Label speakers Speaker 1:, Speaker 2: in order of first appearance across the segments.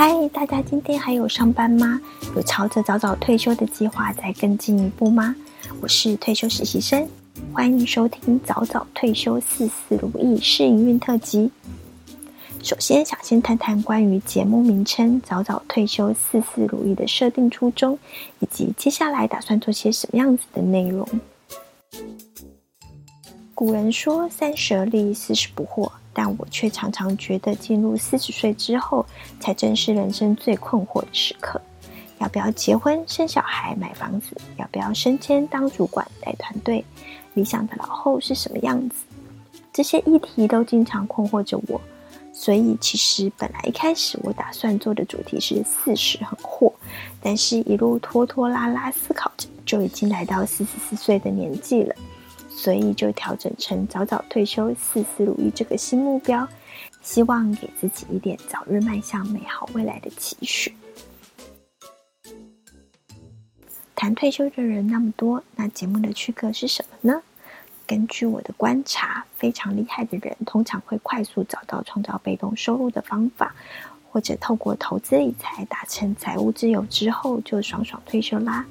Speaker 1: 嗨，大家今天还有上班吗？有朝着早早退休的计划再更进一步吗？我是退休实习生，欢迎收听早早退休事事如意试营运特辑。首先，想先谈谈关于节目名称“早早退休事事如意”的设定初衷，以及接下来打算做些什么样子的内容。古人说：“三十而立，四十不惑。”但我却常常觉得，进入四十岁之后，才正是人生最困惑的时刻。要不要结婚、生小孩、买房子？要不要升迁当主管、带团队？理想的老后是什么样子？这些议题都经常困惑着我。所以，其实本来一开始我打算做的主题是四十很惑，但是一路拖拖拉拉思考着，就已经来到四十四岁的年纪了。所以就调整成早早退休、事事如意这个新目标，希望给自己一点早日迈向美好未来的期许。谈退休的人那么多，那节目的区隔是什么呢？根据我的观察，非常厉害的人通常会快速找到创造被动收入的方法，或者透过投资理财达成财务自由之后，就爽爽退休啦。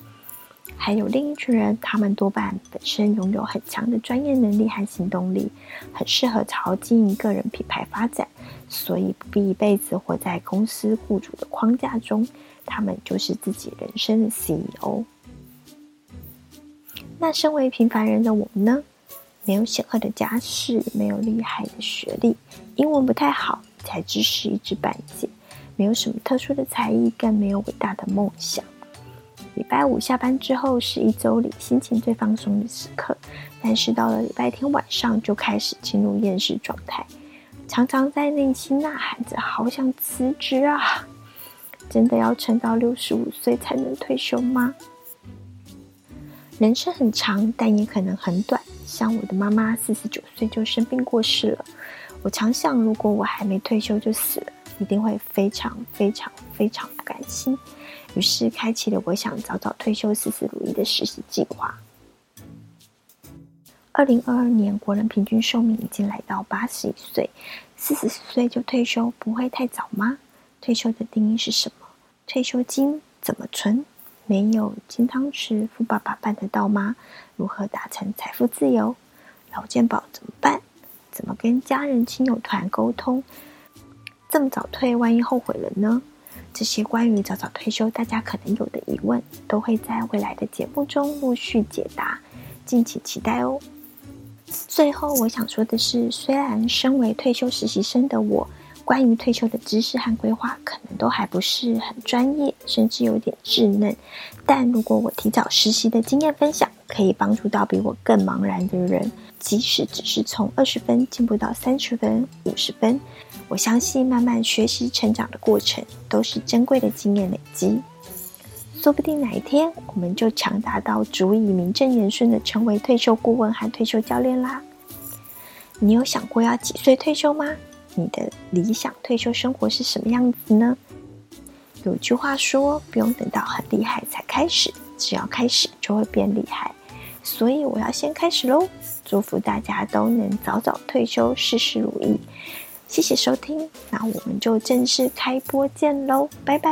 Speaker 1: 还有另一群人，他们多半本身拥有很强的专业能力和行动力，很适合朝经营个人品牌发展，所以不必一辈子活在公司雇主的框架中。他们就是自己人生的 CEO。那身为平凡人的我们呢？没有显赫的家世，没有厉害的学历，英文不太好，才知识一知半解，没有什么特殊的才艺，更没有伟大的梦想。礼拜五下班之后是一周里心情最放松的时刻，但是到了礼拜天晚上就开始进入厌世状态，常常在内心呐喊着“好想辞职啊！” 真的要撑到六十五岁才能退休吗？人生很长，但也可能很短。像我的妈妈四十九岁就生病过世了，我常想，如果我还没退休就死了，一定会非常非常非常不甘心。于是，开启了我想早早退休、事事如意的实习计划。二零二二年，国人平均寿命已经来到八十一岁，四十岁就退休，不会太早吗？退休的定义是什么？退休金怎么存？没有金汤匙，富爸爸办得到吗？如何达成财富自由？老健保怎么办？怎么跟家人亲友团沟通？这么早退，万一后悔了呢？这些关于早早退休大家可能有的疑问，都会在未来的节目中陆续解答，敬请期待哦。最后，我想说的是，虽然身为退休实习生的我，关于退休的知识和规划可能都还不是很专业，甚至有点稚嫩，但如果我提早实习的经验分享，可以帮助到比我更茫然的人，即使只是从二十分进步到三十分、五十分。我相信，慢慢学习成长的过程都是珍贵的经验累积。说不定哪一天，我们就强大到足以名正言顺的成为退休顾问和退休教练啦。你有想过要几岁退休吗？你的理想退休生活是什么样子呢？有句话说，不用等到很厉害才开始，只要开始就会变厉害。所以我要先开始喽！祝福大家都能早早退休，事事如意。谢谢收听，那我们就正式开播见喽，拜拜。